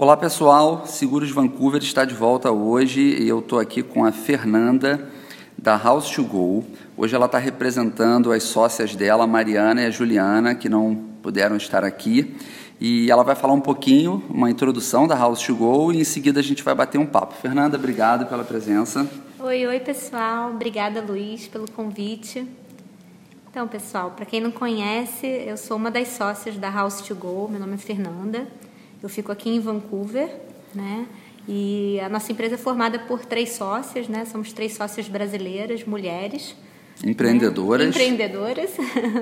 Olá pessoal, Seguros Vancouver está de volta hoje e eu estou aqui com a Fernanda da House to Go. Hoje ela está representando as sócias dela, a Mariana e a Juliana, que não puderam estar aqui. E ela vai falar um pouquinho, uma introdução da House to Go e em seguida a gente vai bater um papo. Fernanda, obrigado pela presença. Oi, oi pessoal, obrigada Luiz pelo convite. Então, pessoal, para quem não conhece, eu sou uma das sócias da House to Go, meu nome é Fernanda. Eu fico aqui em Vancouver, né? E a nossa empresa é formada por três sócias, né? Somos três sócias brasileiras, mulheres. Empreendedoras. Né? Empreendedoras.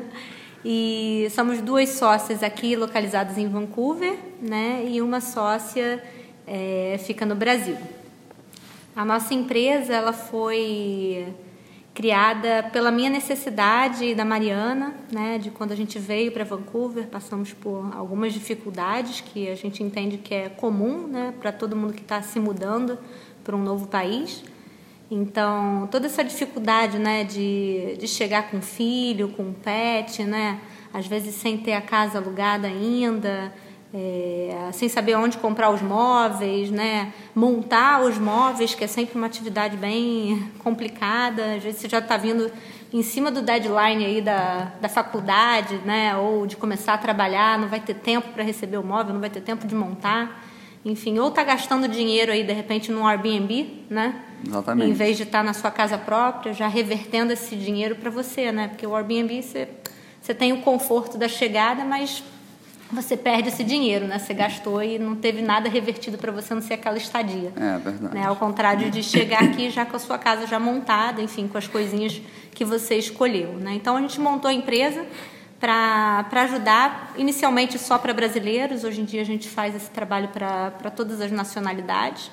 e somos duas sócias aqui localizadas em Vancouver, né? E uma sócia é, fica no Brasil. A nossa empresa, ela foi criada pela minha necessidade da Mariana, né, de quando a gente veio para Vancouver, passamos por algumas dificuldades que a gente entende que é comum, né, para todo mundo que está se mudando para um novo país. Então, toda essa dificuldade, né, de, de chegar com filho, com pet, né, às vezes sem ter a casa alugada ainda, é, sem saber onde comprar os móveis, né? montar os móveis, que é sempre uma atividade bem complicada. Às vezes você já está vindo em cima do deadline aí da, da faculdade, né? ou de começar a trabalhar, não vai ter tempo para receber o móvel, não vai ter tempo de montar. Enfim, ou está gastando dinheiro aí, de repente, num Airbnb, né? Exatamente. Em vez de estar tá na sua casa própria, já revertendo esse dinheiro para você, né? Porque o Airbnb, você, você tem o conforto da chegada, mas você perde esse dinheiro, né? Você gastou e não teve nada revertido para você não ser aquela estadia. É verdade. Né? Ao contrário de chegar aqui já com a sua casa já montada, enfim, com as coisinhas que você escolheu, né? Então a gente montou a empresa para ajudar, inicialmente só para brasileiros, hoje em dia a gente faz esse trabalho para todas as nacionalidades,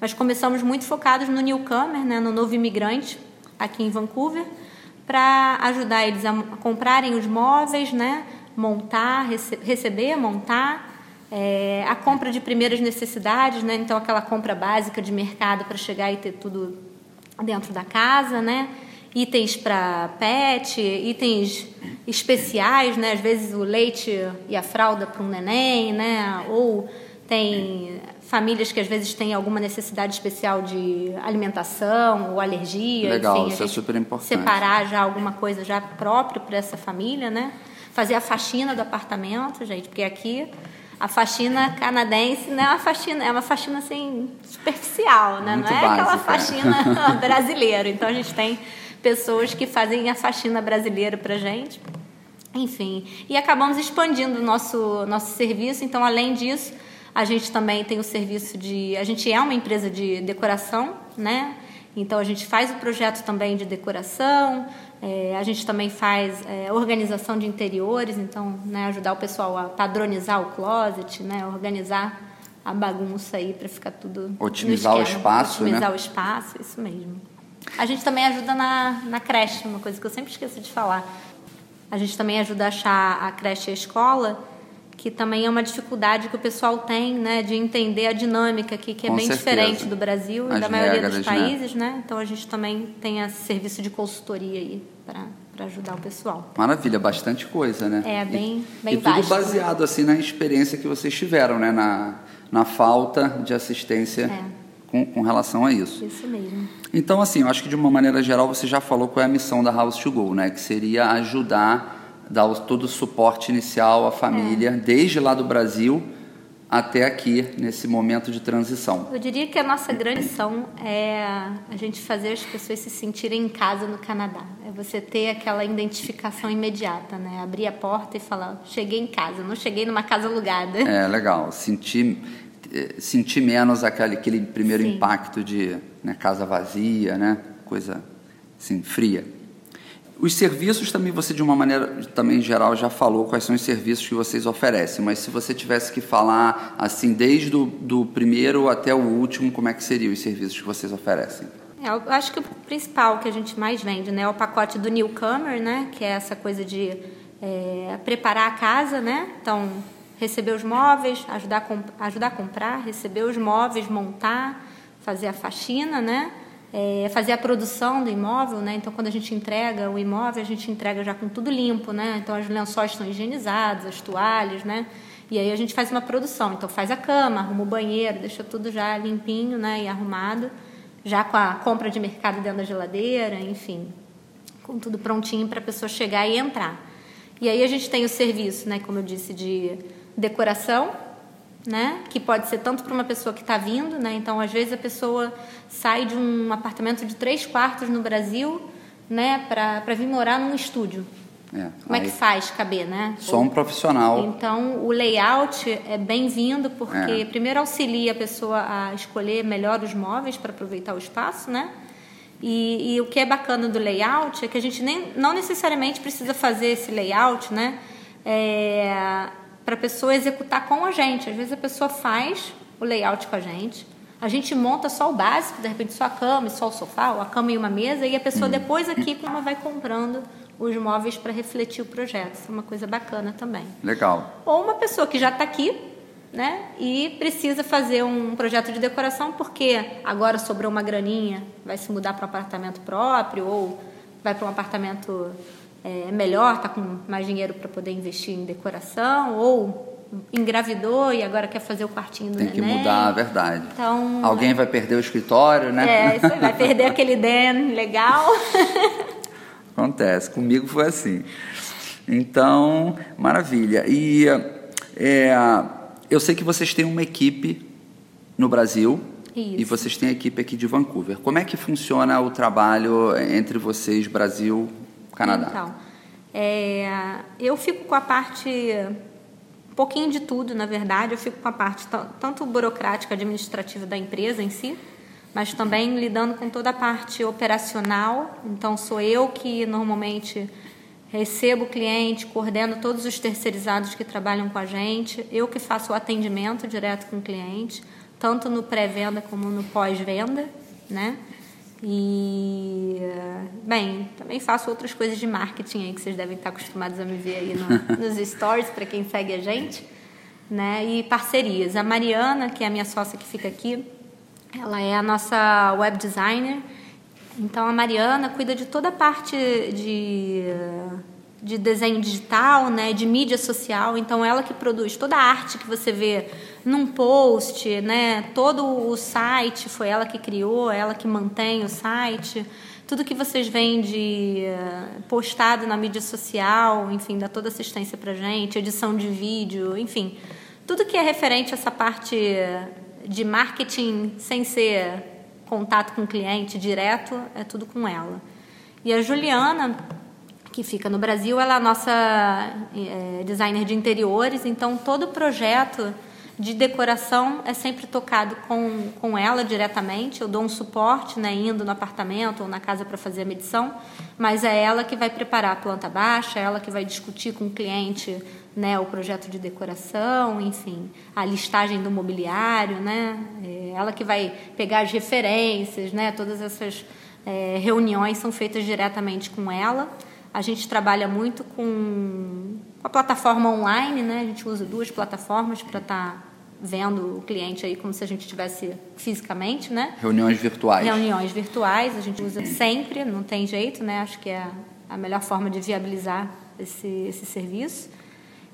mas começamos muito focados no newcomer, né? no novo imigrante aqui em Vancouver, para ajudar eles a comprarem os móveis, né? Montar, rece receber, montar, é, a compra de primeiras necessidades, né? Então aquela compra básica de mercado para chegar e ter tudo dentro da casa, né? Itens para pet, itens especiais, né? Às vezes o leite e a fralda para um neném, né? Ou tem famílias que às vezes têm alguma necessidade especial de alimentação ou alergia, Legal, enfim, isso é super importante. Separar já alguma coisa já próprio para essa família, né? Fazer a faxina do apartamento, gente, porque aqui a faxina canadense não é uma faxina, é uma faxina assim superficial, né? Muito não é básica. aquela faxina brasileira. Então a gente tem pessoas que fazem a faxina brasileira pra gente. Enfim, e acabamos expandindo o nosso nosso serviço, então além disso, a gente também tem o serviço de, a gente é uma empresa de decoração, né? Então a gente faz o projeto também de decoração, é, a gente também faz é, organização de interiores, então né, ajudar o pessoal a padronizar o closet, né, organizar a bagunça aí para ficar tudo otimizar o espaço, otimizar né? o espaço, isso mesmo. A gente também ajuda na, na creche, uma coisa que eu sempre esqueço de falar. A gente também ajuda a achar a creche e a escola que também é uma dificuldade que o pessoal tem, né, de entender a dinâmica aqui, que é Com bem certeza. diferente do Brasil As e da maioria regras, dos né? países, né? Então a gente também tem esse serviço de consultoria aí para ajudar o pessoal. Maravilha, bastante coisa, né? É, bem, bem e tudo baseado assim na experiência que vocês tiveram, né? Na, na falta de assistência É. com, com relação a isso. Isso mesmo. Então, assim, eu acho que de uma maneira geral você já falou qual é a missão da House to Go, né? Que seria ajudar, dar todo o suporte inicial à família, É. desde lá do Brasil até aqui, nesse momento de transição. Eu diria que a nossa grande missão é a gente fazer as pessoas se sentirem em casa no Canadá. É você ter aquela identificação imediata, né? Abrir a porta e falar, cheguei em casa, não cheguei numa casa alugada. É legal, sentir, eh, sentir menos aquele, aquele primeiro Sim. impacto de né, casa vazia, né? Coisa assim, fria. Os serviços também você de uma maneira também geral já falou quais são os serviços que vocês oferecem, mas se você tivesse que falar assim desde do, do primeiro até o último, como é que seriam os serviços que vocês oferecem? É, eu acho que o principal que a gente mais vende né, é o pacote do newcomer, né, que é essa coisa de é, preparar a casa, né? Então, receber os móveis, ajudar a, ajudar a comprar, receber os móveis, montar, fazer a faxina, né? É, fazer a produção do imóvel, né? Então, quando a gente entrega o imóvel, a gente entrega já com tudo limpo, né? Então, os lençóis estão higienizados, as toalhas, né? E aí a gente faz uma produção, então faz a cama, arruma o banheiro, deixa tudo já limpinho, né, e arrumado, já com a compra de mercado dentro da geladeira, enfim, com tudo prontinho para a pessoa chegar e entrar. E aí a gente tem o serviço, né, como eu disse, de decoração, né, que pode ser tanto para uma pessoa que está vindo, né, então às vezes a pessoa sai de um apartamento de três quartos no Brasil, né, para vir morar num estúdio. É, Como é que faz caber, né? Só um profissional. Então, o layout é bem-vindo porque é. primeiro auxilia a pessoa a escolher melhor os móveis para aproveitar o espaço, né? E, e, o que é bacana do layout é que a gente nem, não necessariamente precisa fazer esse layout, né? É, para a pessoa executar com a gente. Às vezes a pessoa faz o layout com a gente, a gente monta só o básico, de repente só a cama e só o sofá, ou a cama e uma mesa, e a pessoa hum. depois aqui como vai comprando os móveis para refletir o projeto. Isso é uma coisa bacana também. Legal. Ou uma pessoa que já está aqui, né? E precisa fazer um projeto de decoração porque agora sobrou uma graninha, vai se mudar para um apartamento próprio ou vai para um apartamento é, melhor, está com mais dinheiro para poder investir em decoração ou engravidou e agora quer fazer o quartinho do Tem neném. que mudar, a verdade. Então, Alguém vai perder o escritório, né? É, isso aí, vai perder aquele den legal. Acontece, comigo foi assim. Então, maravilha. E é, eu sei que vocês têm uma equipe no Brasil Isso. e vocês têm a equipe aqui de Vancouver. Como é que funciona o trabalho entre vocês, Brasil, Canadá? Então, é, eu fico com a parte um pouquinho de tudo, na verdade. Eu fico com a parte tanto burocrática, administrativa da empresa em si, mas também lidando com toda a parte operacional. Então, sou eu que normalmente recebo o cliente, coordeno todos os terceirizados que trabalham com a gente, eu que faço o atendimento direto com o cliente, tanto no pré-venda como no pós-venda, né? E, bem, também faço outras coisas de marketing aí que vocês devem estar acostumados a me ver aí no, nos stories, para quem segue a gente, né? E parcerias. A Mariana, que é a minha sócia que fica aqui, ela é a nossa web designer. Então a Mariana cuida de toda a parte de, de desenho digital, né, de mídia social. Então ela que produz toda a arte que você vê num post, né, todo o site foi ela que criou, ela que mantém o site. Tudo que vocês veem de postado na mídia social, enfim, dá toda assistência pra gente, edição de vídeo, enfim, tudo que é referente a essa parte de marketing sem ser contato com o cliente direto, é tudo com ela. E a Juliana, que fica no Brasil, ela é a nossa é, designer de interiores, então todo projeto de decoração é sempre tocado com, com ela diretamente. Eu dou um suporte, né, indo no apartamento ou na casa para fazer a medição, mas é ela que vai preparar a planta baixa, é ela que vai discutir com o cliente né, o projeto de decoração, enfim, a listagem do mobiliário, né, é ela que vai pegar as referências, né, todas essas é, reuniões são feitas diretamente com ela. A gente trabalha muito com a plataforma online, né? A gente usa duas plataformas para estar tá vendo o cliente aí como se a gente estivesse fisicamente, né? Reuniões virtuais. Reuniões virtuais, a gente usa sempre, não tem jeito, né? Acho que é a melhor forma de viabilizar esse, esse serviço.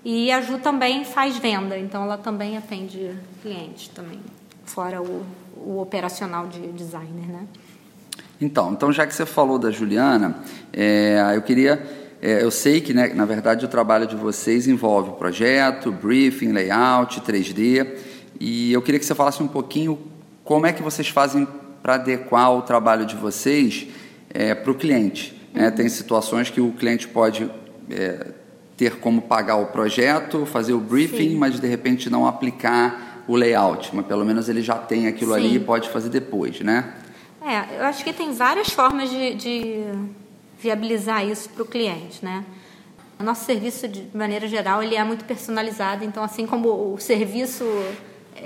E a Ju também faz venda, então ela também atende clientes também, fora o, o operacional de designer, né? Então, então já que você falou da Juliana, é, eu queria, é, eu sei que, né, na verdade, o trabalho de vocês envolve projeto, briefing, layout, 3D, e eu queria que você falasse um pouquinho como é que vocês fazem para adequar o trabalho de vocês é, para o cliente. Né? Tem situações que o cliente pode é, ter como pagar o projeto, fazer o briefing, Sim. mas de repente não aplicar o layout, mas pelo menos ele já tem aquilo Sim. ali e pode fazer depois, né? É, eu acho que tem várias formas de, de viabilizar isso para o cliente, né? O nosso serviço, de maneira geral, ele é muito personalizado, então assim como o serviço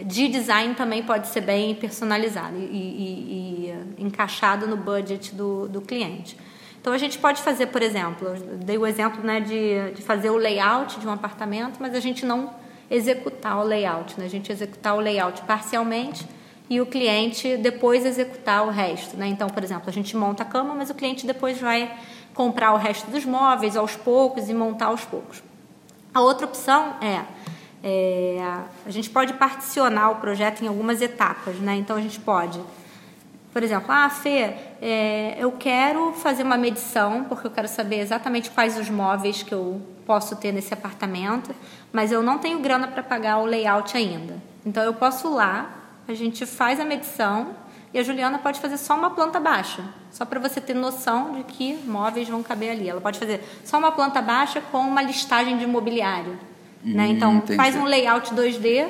de design também pode ser bem personalizado e, e, e encaixado no budget do, do cliente. Então a gente pode fazer, por exemplo, dei o exemplo né, de, de fazer o layout de um apartamento, mas a gente não executar o layout, né? a gente executar o layout parcialmente e o cliente depois executar o resto. Né? Então, por exemplo, a gente monta a cama, mas o cliente depois vai comprar o resto dos móveis aos poucos e montar aos poucos. A outra opção é É, a gente pode particionar o projeto em algumas etapas, né? Então a gente pode, por exemplo, ah, Fê, é, eu quero fazer uma medição porque eu quero saber exatamente quais os móveis que eu posso ter nesse apartamento, mas eu não tenho grana para pagar o layout ainda. Então eu posso lá, a gente faz a medição e a Juliana pode fazer só uma planta baixa, só para você ter noção de que móveis vão caber ali. Ela pode fazer só uma planta baixa com uma listagem de imobiliário. Né? Hum, então, entendi. faz um layout 2D,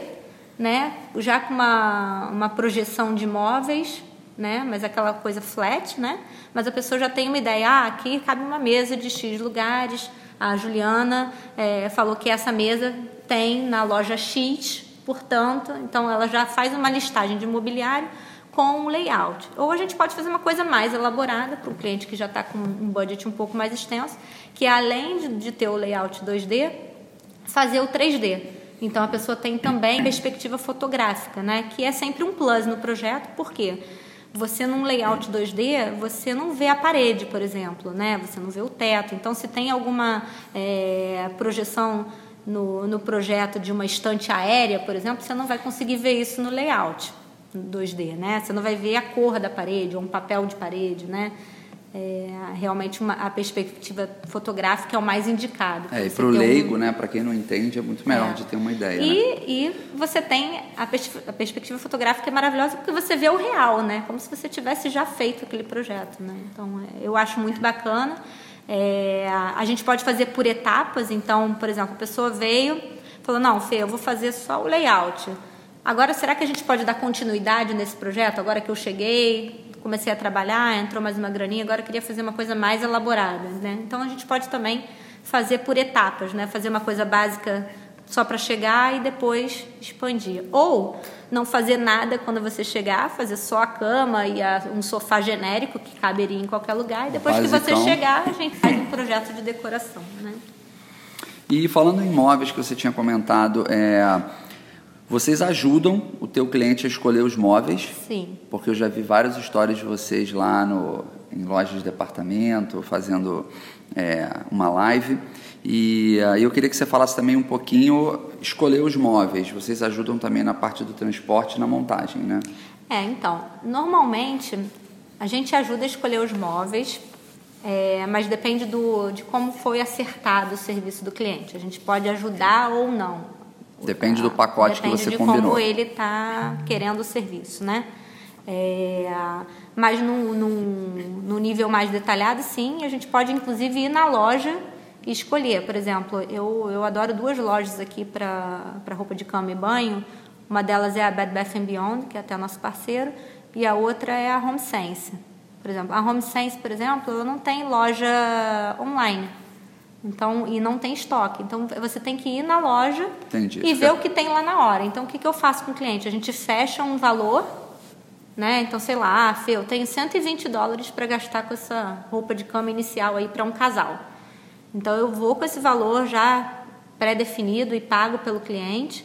né? já com uma, uma projeção de móveis, né? mas aquela coisa flat, né? mas a pessoa já tem uma ideia, ah, aqui cabe uma mesa de X lugares, a Juliana é, falou que essa mesa tem na loja X, portanto, então ela já faz uma listagem de imobiliário com um layout. Ou a gente pode fazer uma coisa mais elaborada para o cliente que já está com um budget um pouco mais extenso, que é, além de, ter o layout 2D, fazer o 3D. Então a pessoa tem também perspectiva fotográfica, né? Que é sempre um plus no projeto, por quê? Você num layout 2D, você não vê a parede, por exemplo, né? Você não vê o teto. Então, se tem alguma é, projeção no, no projeto de uma estante aérea, por exemplo, você não vai conseguir ver isso no layout. 2D, né? Você não vai ver a cor da parede ou um papel de parede, né? É, realmente uma, a perspectiva fotográfica é o mais indicado. É, e para o leigo, um... né, para quem não entende, é muito melhor é. de ter uma ideia. E, né? e você tem a, pers a, perspectiva fotográfica é maravilhosa porque você vê o real, né, como se você tivesse já feito aquele projeto. Né? Então, é, eu acho muito bacana. É, a gente pode fazer por etapas, então, por exemplo, a pessoa veio, falou: Não, Fê, eu vou fazer só o layout. Agora, será que a gente pode dar continuidade nesse projeto? Agora que eu cheguei, comecei a trabalhar, entrou mais uma graninha, agora eu queria fazer uma coisa mais elaborada, né? Então, a gente pode também fazer por etapas, né? Fazer uma coisa básica só para chegar e depois expandir. Ou não fazer nada quando você chegar, fazer só a cama e a, um sofá genérico que caberia em qualquer lugar. E depois Basicão. que você chegar, a gente faz um projeto de decoração, né? E falando em móveis que você tinha comentado, é, vocês ajudam o teu cliente a escolher os móveis? Sim. Porque eu já vi várias histórias de vocês lá no, em lojas de departamento, fazendo é, uma live. E aí eu queria que você falasse também um pouquinho, escolher os móveis. Vocês ajudam também na parte do transporte e na montagem, né? É, então, normalmente a gente ajuda a escolher os móveis, é, mas depende do, de como foi acertado o serviço do cliente. A gente pode ajudar ou não. Depende do pacote Depende que você de combinou. como ele está querendo o serviço, né? É, mas no, nível mais detalhado, sim, a gente pode inclusive ir na loja e escolher. Por exemplo, eu, eu adoro duas lojas aqui para roupa de cama e banho. Uma delas é a Bed Bath Beyond, que é até nosso parceiro, e a outra é a Home Sense. Por exemplo, a Home Sense, por exemplo, ela não tem loja online. Então, e não tem estoque. Então, você tem que ir na loja Entendi. e ver o que tem lá na hora. Então, o que, que eu faço com o cliente? A gente fecha um valor, né? Então, sei lá, ah, Fê, eu tenho 120 dólares para gastar com essa roupa de cama inicial aí para um casal. Então, eu vou com esse valor já pré-definido e pago pelo cliente.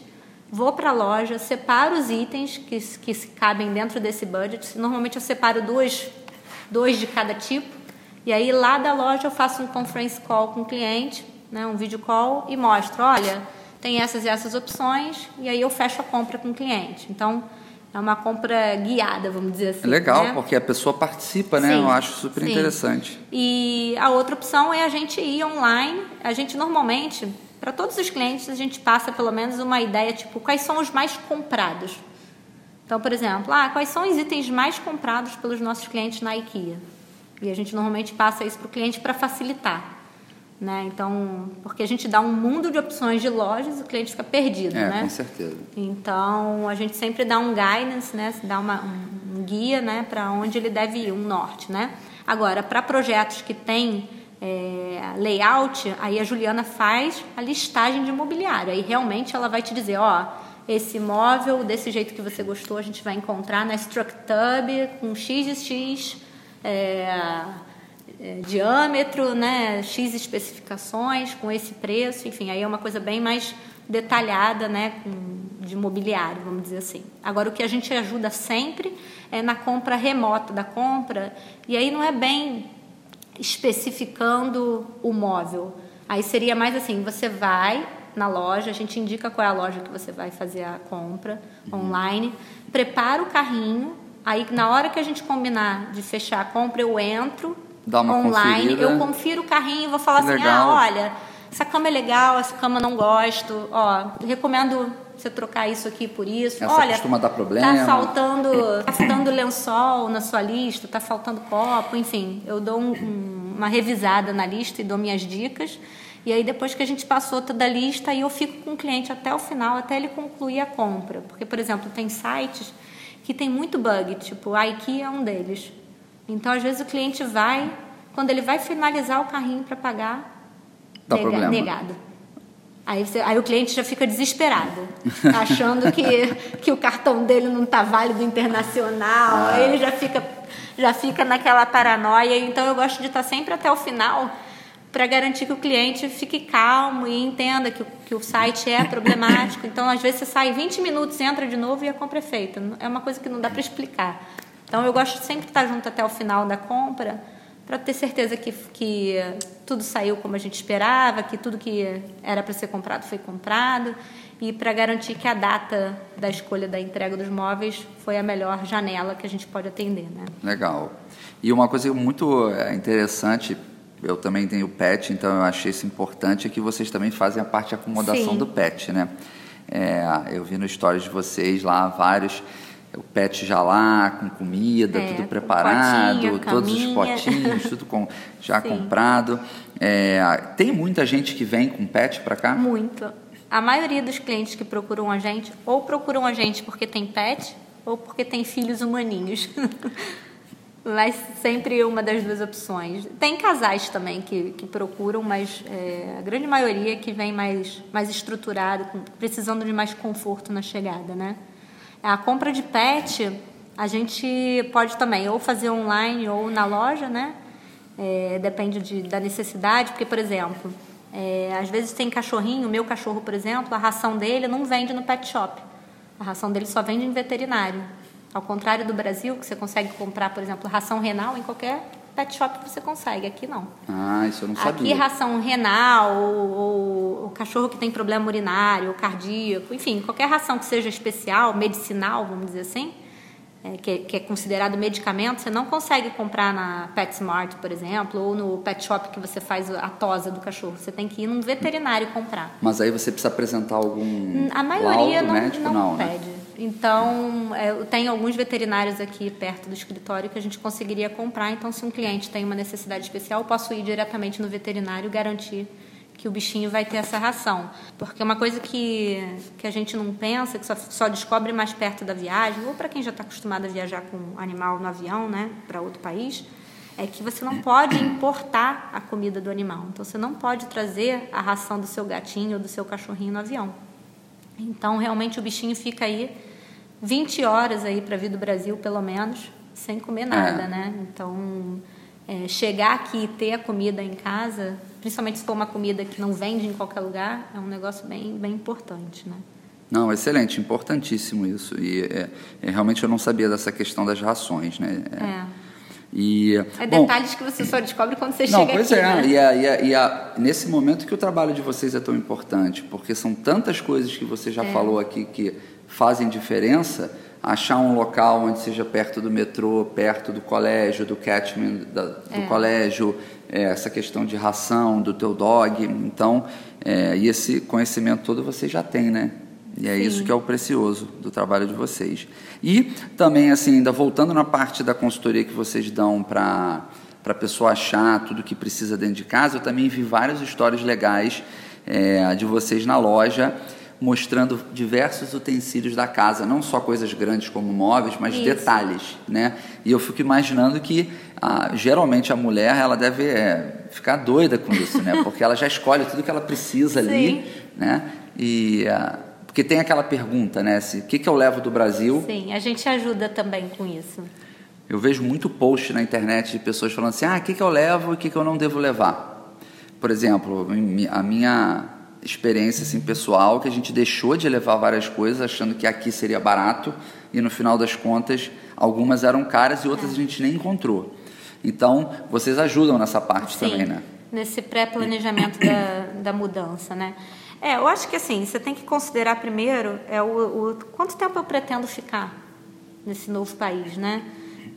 Vou para a loja, separo os itens que, que cabem dentro desse budget. Normalmente, eu separo dois, dois de cada tipo e aí lá da loja eu faço um conference call com o cliente, né, um vídeo call e mostro, olha, tem essas e essas opções e aí eu fecho a compra com o cliente. Então é uma compra guiada, vamos dizer assim. É legal, né? porque a pessoa participa, né? Sim, eu acho super sim. interessante. E a outra opção é a gente ir online. A gente normalmente, para todos os clientes, a gente passa pelo menos uma ideia, tipo, quais são os mais comprados. Então, por exemplo, ah, quais são os itens mais comprados pelos nossos clientes na IKEA? E a gente normalmente passa isso para o cliente para facilitar. Né? Então, porque a gente dá um mundo de opções de lojas e o cliente fica perdido, é, né? com certeza. Então, a gente sempre dá um guidance, né? Dá uma, um, guia, né? Para onde ele deve ir, um norte, né? Agora, para projetos que têm é, layout, aí a Juliana faz a listagem de imobiliário. Aí realmente ela vai te dizer, ó, esse imóvel desse jeito que você gostou, a gente vai encontrar na StructUb com x e x é, é, diâmetro, né, X especificações com esse preço, enfim, aí é uma coisa bem mais detalhada, né, de mobiliário, vamos dizer assim. Agora, o que a gente ajuda sempre é na compra remota da compra, e aí não é bem especificando o móvel. Aí seria mais assim, você vai, na loja, a gente indica qual é a loja que você vai fazer a compra uhum. online, prepara o carrinho, aí na hora que a gente combinar de fechar a compra, eu entro online, conferida. eu confiro o carrinho e vou falar que assim, legal. ah, olha, essa cama é legal, essa cama não gosto, ó, recomendo você trocar isso aqui por isso. Essa Olha, costuma dar problema. Tá faltando, tá faltando lençol na sua lista, tá faltando copo, enfim. Eu dou um, um, uma revisada na lista e dou minhas dicas. E aí depois que a gente passou toda a lista, aí eu fico com o cliente até o final, até ele concluir a compra. Porque, por exemplo, tem sites que tem muito bug, tipo a IKEA é um deles. Então, às vezes o cliente vai, quando ele vai finalizar o carrinho para pagar, Dá nega, negado. Aí, você, aí o cliente já fica desesperado, achando que, que o cartão dele não está válido internacional, ah. ele já fica, já fica naquela paranoia. Então eu gosto de estar sempre até o final para garantir que o cliente fique calmo e entenda que, que o site é problemático. Então, às vezes, você sai 20 minutos, entra de novo e a compra é feita. É uma coisa que não dá para explicar. Então, eu gosto de sempre estar junto até o final da compra para ter certeza que, que tudo saiu como a gente esperava, que tudo que era para ser comprado foi comprado e para garantir que a data da escolha da entrega dos móveis foi a melhor janela que a gente pode atender. Né? Legal. E uma coisa muito é, interessante, eu também tenho pet, então eu achei isso importante, é que vocês também fazem a parte de acomodação Sim. do pet, né? É, eu vi no stories de vocês lá vários o pet já lá, com comida, é, tudo preparado, potinho, todos os potinhos, tudo com, já Sim. comprado. É, tem muita gente que vem com pet para cá? Muito. A maioria dos clientes que procuram a gente, ou procuram a gente porque tem pet, ou porque tem filhos humaninhos. mas sempre uma das duas opções. Tem casais também que, que procuram, mas é, a grande maioria que vem mais, mais estruturado, precisando de mais conforto na chegada, né? A compra de pet, a gente pode também ou fazer online ou na loja, né? É, depende de, da necessidade, porque, por exemplo, é, às vezes tem cachorrinho, meu cachorro, por exemplo, a ração dele não vende no pet shop. A ração dele só vende em veterinário. Ao contrário do Brasil, que você consegue comprar, por exemplo, ração renal em qualquer pet shop você consegue, aqui não. Ah, isso eu não sabia. Aqui ração renal, ou, o cachorro que tem problema urinário, ou cardíaco, enfim, qualquer ração que seja especial, medicinal, vamos dizer assim, é, que, que, é considerado medicamento, você não consegue comprar na PetSmart, por exemplo, ou no pet shop que você faz a tosa do cachorro. Você tem que ir num veterinário comprar. Mas aí você precisa apresentar algum A maioria laudo não, médico? não, não né? pede. Né? Então, é, tenho alguns veterinários aqui perto do escritório que a gente conseguiria comprar. Então, se um cliente tem uma necessidade especial, eu posso ir diretamente no veterinário e garantir que o bichinho vai ter essa ração. Porque uma coisa que, que a gente não pensa, que só, só descobre mais perto da viagem, ou para quem já está acostumado a viajar com animal no avião, né, para outro país, é que você não pode importar a comida do animal. Então, você não pode trazer a ração do seu gatinho ou do seu cachorrinho no avião. Então, realmente, o bichinho fica aí 20 horas aí para vir do Brasil, pelo menos, sem comer nada, é. né? Então, é, chegar aqui e ter a comida em casa, principalmente se for uma comida que não vende em qualquer lugar, é um negócio bem, bem importante, né? Não, excelente, importantíssimo isso. E é, é realmente eu não sabia dessa questão das rações, né? É. é. E, é detalhes bom, que você só descobre quando você não, chega pois aqui. Pois é, né? e, a, e, a, e a, nesse momento que o trabalho de vocês é tão importante, porque são tantas coisas que você já é. falou aqui que fazem diferença, achar um local onde seja perto do metrô, perto do colégio, do catchment da, do é. colégio, é, essa questão de ração do teu dog, então, é, e esse conhecimento todo você já tem, né? E é Sim. isso que é o precioso do trabalho de vocês. E também, assim, ainda voltando na parte da consultoria que vocês dão para para a pessoa achar tudo que precisa dentro de casa, eu também vi várias histórias legais é, de vocês na loja mostrando diversos utensílios da casa, não só coisas grandes como móveis, mas Isso. detalhes, né? E eu fico imaginando que ah, geralmente a mulher ela deve é, ficar doida com isso, né? Porque ela já escolhe tudo que ela precisa ali, né? E ah, porque tem aquela pergunta, né? Se o que, que eu levo do Brasil? Sim, a gente ajuda também com isso. Eu vejo muito post na internet de pessoas falando assim: ah, o que, que eu levo e o que, que eu não devo levar. Por exemplo, a minha experiência assim, pessoal que a gente deixou de levar várias coisas achando que aqui seria barato e no final das contas algumas eram caras e outras a gente nem encontrou. Então, vocês ajudam nessa parte Sim. também, né? nesse pré-planejamento da, da mudança, né? É, eu acho que assim, você tem que considerar primeiro é o, o quanto tempo eu pretendo ficar nesse novo país, né?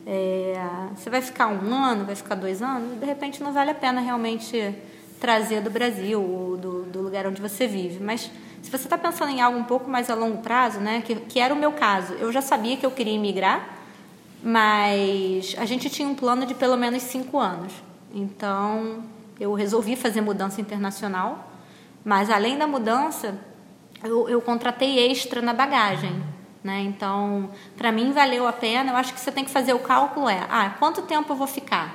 É, você vai ficar um ano, vai ficar dois anos, de repente não vale a pena realmente trazer do Brasil ou do, do lugar onde você vive. Mas se você está pensando em algo um pouco mais a longo prazo, né, que, que era o meu caso, eu já sabia que eu queria emigrar, mas a gente tinha um plano de pelo menos cinco anos. Então eu resolvi fazer mudança internacional, mas além da mudança, eu, eu contratei extra na bagagem. Né? Então, para mim valeu a pena. Eu acho que você tem que fazer o cálculo é, ah, quanto tempo eu vou ficar?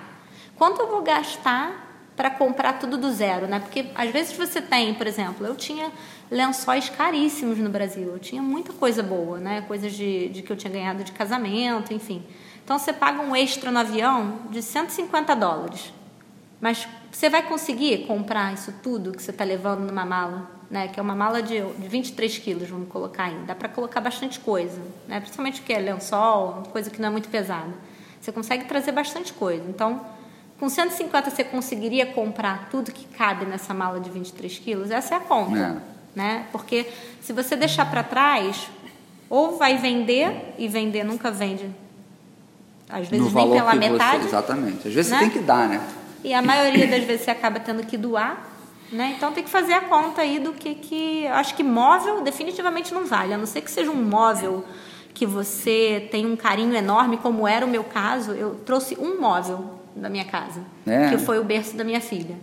Quanto eu vou gastar para comprar tudo do zero, né? Porque às vezes você tem, por exemplo, eu tinha lençóis caríssimos no Brasil, eu tinha muita coisa boa, né? Coisas de, de que eu tinha ganhado de casamento, enfim. Então você paga um extra no avião de 150 dólares. Mas você vai conseguir comprar isso tudo que você está levando numa mala? né, que é uma mala de, de 23 quilos, vamos colocar aí. Dá para colocar bastante coisa, né, principalmente o que é lençol, coisa que não é muito pesada. Você consegue trazer bastante coisa. Então, com 150 você conseguiria comprar tudo que cabe nessa mala de 23 quilos? Essa é a conta. É. Né? Porque se você deixar para trás, ou vai vender, e vender nunca vende. Às vezes nem pela metade. Você, exatamente. Às vezes né? você tem que dar, né? E a maioria das vezes você acaba tendo que doar. Né? Então tem que fazer a conta aí do que, que. Acho que móvel definitivamente não vale, a não ser que seja um móvel que você tem um carinho enorme, como era o meu caso. Eu trouxe um móvel da minha casa, é. que foi o berço da minha filha,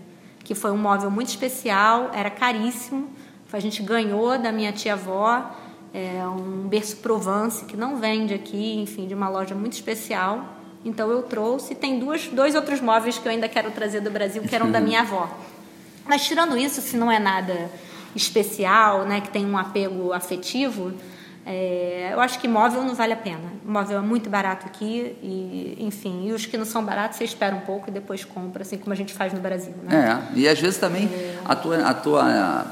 que foi um móvel muito especial, era caríssimo. A gente ganhou da minha tia-avó é, um berço Provence que não vende aqui, enfim, de uma loja muito especial. Então eu trouxe. Tem duas, dois outros móveis que eu ainda quero trazer do Brasil, que eram da minha avó. Mas tirando isso, se não é nada especial, né, que tem um apego afetivo, é, eu acho que imóvel não vale a pena. Imóvel é muito barato aqui e, enfim, e os que não são baratos você espera um pouco e depois compra, assim como a gente faz no Brasil, né? É, e às vezes também é... a tua, a tua,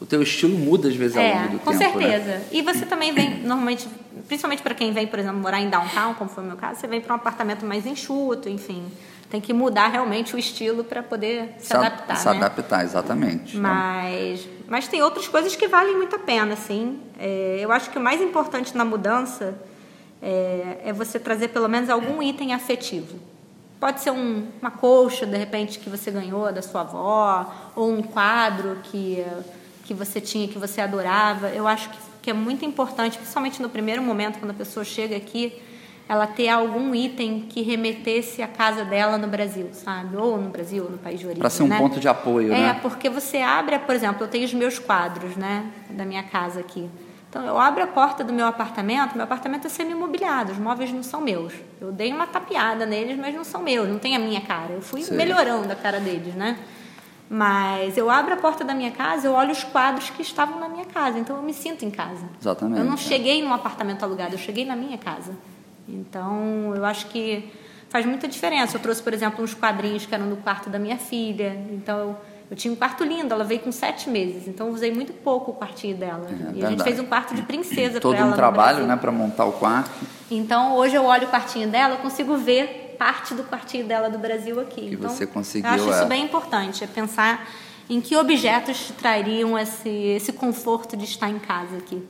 o teu estilo muda às vezes ao é, longo do com tempo. Com né? certeza. Né? E você também vem, normalmente, principalmente para quem vem, por exemplo, morar em downtown, como foi o meu caso, você vem para um apartamento mais enxuto, enfim tem que mudar realmente o estilo para poder se, se adaptar. Se né? adaptar, exatamente. Mas, mas tem outras coisas que valem muito a pena, sim. É, eu acho que o mais importante na mudança é, é, você trazer pelo menos algum item afetivo. Pode ser um, uma colcha, de repente, que você ganhou da sua avó, ou um quadro que, que você tinha, que você adorava. Eu acho que, que é muito importante, principalmente no primeiro momento, quando a pessoa chega aqui, ela ter algum item que remetesse à casa dela no Brasil, sabe? Ou no Brasil, ou no país de origem. Para ser um né? ponto de apoio, é, né? É, porque você abre, por exemplo, eu tenho os meus quadros, né? Da minha casa aqui. Então, eu abro a porta do meu apartamento, meu apartamento é semi-imobiliado, os móveis não são meus. Eu dei uma tapeada neles, mas não são meus, não tem a minha cara. Eu fui Sim. melhorando a cara deles, né? Mas eu abro a porta da minha casa, eu olho os quadros que estavam na minha casa, então eu me sinto em casa. Exatamente. Eu não é. cheguei num apartamento alugado, eu cheguei na minha casa. Então, eu acho que faz muita diferença. Eu trouxe, por exemplo, uns quadrinhos que eram no quarto da minha filha. Então, eu, eu tinha um quarto lindo, ela veio com sete meses. Então, eu usei muito pouco o quartinho dela. É, e verdade. a gente fez um quarto de princesa para ela. Todo um trabalho, né, para montar o quarto. Então, hoje eu olho o quartinho dela, eu consigo ver parte do quartinho dela do Brasil aqui. Que então, você conseguiu. Eu acho isso é... bem importante, é pensar em que objetos trariam esse, esse conforto de estar em casa aqui.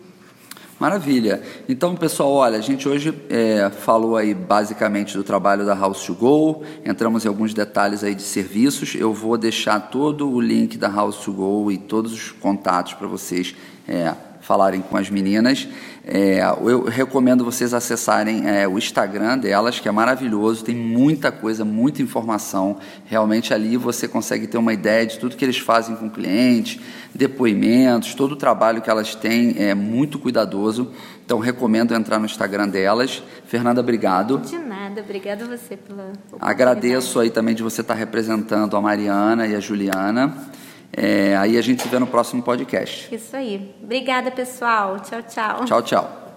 Maravilha. Então, pessoal, olha, a gente hoje é, falou aí basicamente do trabalho da House to Go, entramos em alguns detalhes aí de serviços. Eu vou deixar todo o link da House to Go e todos os contatos para vocês é, falarem com as meninas. É, eu recomendo vocês acessarem é, o Instagram delas, que é maravilhoso, tem muita coisa, muita informação. Realmente ali você consegue ter uma ideia de tudo que eles fazem com clientes, depoimentos, todo o trabalho que elas têm é muito cuidadoso. Então recomendo entrar no Instagram delas. Fernanda, obrigado. De nada, obrigada a você pela Agradeço aí também de você estar representando a Mariana e a Juliana. É, aí a gente se vê no próximo podcast. Isso aí. Obrigada, pessoal. Tchau, tchau. Tchau, tchau.